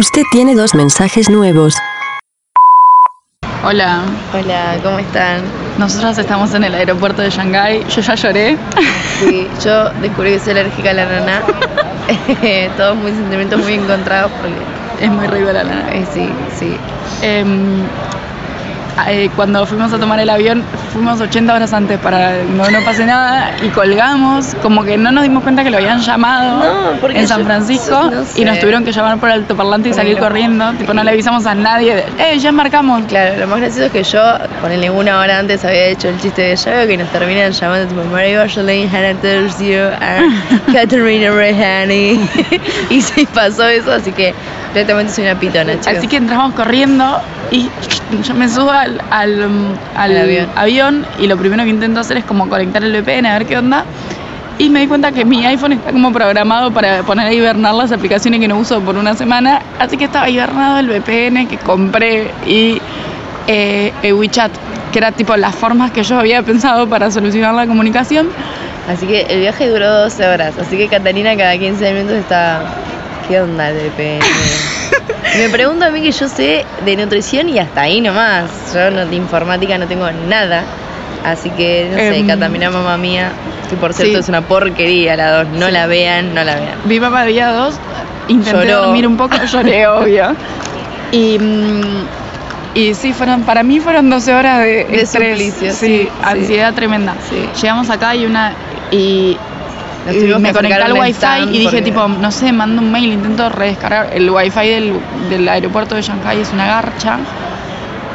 Usted tiene dos mensajes nuevos. Hola, Hola, ¿cómo están? nosotras estamos en el aeropuerto de Shanghái. Yo ya lloré. Sí, yo descubrí que soy alérgica a la nana. Todos muy sentimientos muy encontrados porque Es muy rico la nana. eh, sí, sí. Em, eh, cuando fuimos a tomar el avión, fuimos 80 horas antes para no, no pase nada y colgamos, como que no nos dimos cuenta que lo habían llamado No, en San yo- Francisco no sé. y nos tuvieron que llamar por altoparlante y salir corriendo. Tipo, no le avisamos a nadie. de, ¡Eh, ya marcamos! Claro, lo más gracioso es que yo, ponele una hora antes, había hecho el chiste de ya veo que nos terminan llamando tipo Mary Marjolaine, Hannah Tercio, Catherine Rehani. y sí pasó eso, así que directamente soy una pitona, chicos. Así que entramos corriendo y yo me subo al, al, avión. avión y lo primero que intento hacer es como conectar el VPN a ver qué onda. Y me di cuenta que mi iPhone está como programado para poner a hibernar las aplicaciones que no uso por una semana. Así que estaba hibernado el VPN que compré y eh, el WeChat, que era tipo las formas que yo había pensado para solucionar la comunicación. Así que el viaje duró 12 horas, así que Catalina cada 15 minutos está... ¿Qué onda el VPN? Me pregunto a mí que yo sé de nutrición y hasta ahí nomás. Yo no, de informática no tengo nada. Así que, no sé, Em, Catalina mamá mía, que por cierto sí. es una porquería la dos. No Sí. la vean, no la vean. Vi papá día 2, intenté Lloró. dormir un poco, lloré, obvio. Y, mm, y sí, fueron, para mí fueron 12 horas de, De estrés, suplicio, sí, sí, ansiedad tremenda. Llegamos acá y una y, y me conecté al wifi y dije tipo, no sé, mando un mail, intento redescargar el wifi del, del aeropuerto de Shanghai, es una garcha.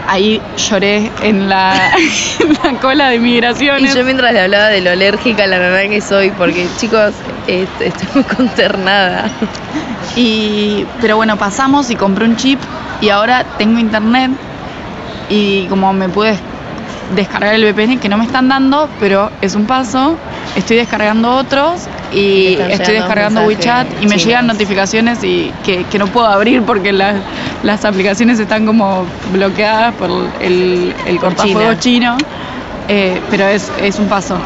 Ahí lloré en la, en la cola de Y migraciones. yo mientras le hablaba de lo alérgica a la naranja que soy, porque chicos, est- estoy muy consternada. Y, pero bueno, pasamos y compré un chip y ahora tengo internet y como me pude descargar el VPN que no me están dando, pero es un paso, estoy descargando otros y estoy descargando WeChat y me chinos. llegan notificaciones y que, que no puedo abrir porque las, las aplicaciones están como bloqueadas por el, el China. chino, Eh, pero es, es un paso.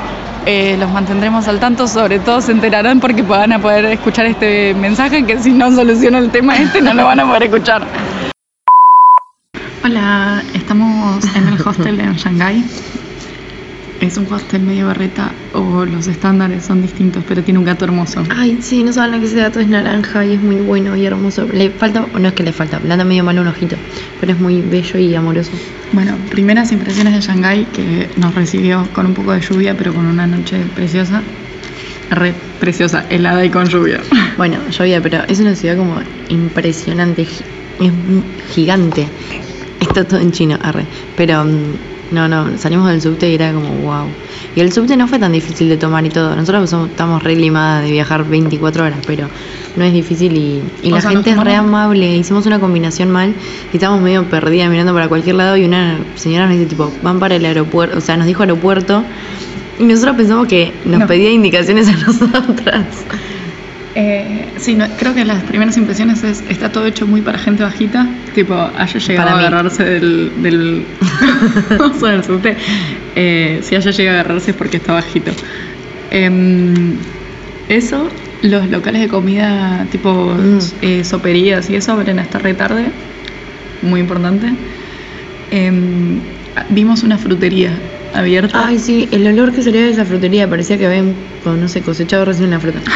Eh, los mantendremos al tanto, sobre todo se enterarán porque van a poder escuchar este mensaje que si no soluciono el tema este no lo van a poder escuchar. Hola, estamos en el hostel en Shanghái. Es un hostel medio berreta o los estándares son distintos, pero tiene un gato hermoso. Ay, sí, no saben lo que ese gato es naranja y es muy bueno y hermoso. Le falta, o no es que le falta, le anda medio mal un ojito, pero es muy bello y amoroso. Bueno, primeras impresiones de Shanghái que nos recibió con un poco de lluvia, pero con una noche preciosa. Re preciosa, helada y con lluvia. Bueno, llovía, pero es una ciudad como impresionante, es gigante. Está todo en chino, arre. Pero mm, no, no, salimos del subte y era como wow. Y el subte no fue tan difícil de tomar y todo. Nosotros somos- estamos re limadas de viajar 24 horas, pero no es difícil y, la sea, gente es re amable. Hicimos una combinación mal y estábamos medio perdidas mirando para cualquier lado y una señora nos dice tipo, van para el aeropuerto, o sea, nos dijo aeropuerto. Y nosotros pensamos que nos No. pedía indicaciones a nosotras. Eh, sí, no, creo que las primeras impresiones es está todo hecho muy para gente bajita. Tipo, haya llegado a agarrarse del. del. Eh, si haya llegado a agarrarse es porque está bajito. Em, eso, los locales de comida tipo Mm. eh, soperías y eso abren hasta re tarde. Muy importante. Em, vimos una frutería abierta. Ay, sí, el olor que salía de esa frutería parecía que habían, no sé, cosechado recién la fruta.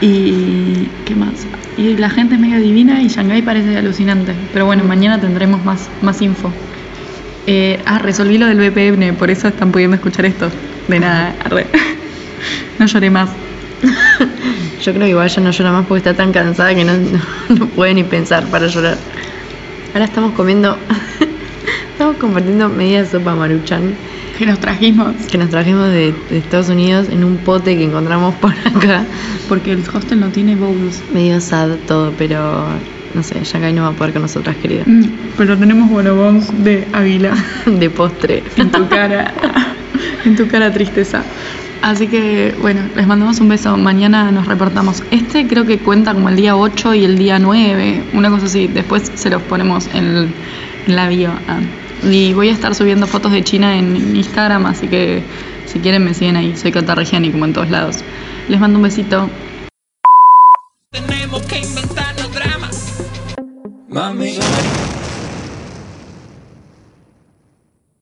Y qué más. Y la gente es medio divina y Shanghái parece alucinante. Pero bueno, mañana tendremos más, más info. Eh, ah, resolví lo del VPN, por eso están pudiendo escuchar esto. De nada, arre. No lloré más. Yo creo que igual ya no llora más porque está tan cansada que no, no, no puede ni pensar para llorar. Ahora estamos comiendo, estamos compartiendo media sopa maruchan Que nos trajimos. que nos trajimos de, de Estados Unidos en un pote que encontramos por acá. Porque el hostel no tiene bowls. Medio sad todo, pero no sé, Shanghai no va a poder con nosotras, querida. Mm, Pero tenemos bonobons de águila De postre. en tu cara. en tu cara tristeza. Así que bueno, les mandamos un beso. Mañana nos reportamos. Este creo que cuenta como el día 8 y el día 9, una cosa así. Después se los ponemos en, la bio. Ah. Y voy a estar subiendo fotos de China en Instagram, así que si quieren me siguen ahí. Soy Cata Regiani, como en todos lados. Les mando un besito. Tenemos que inventarnos dramas. Mami.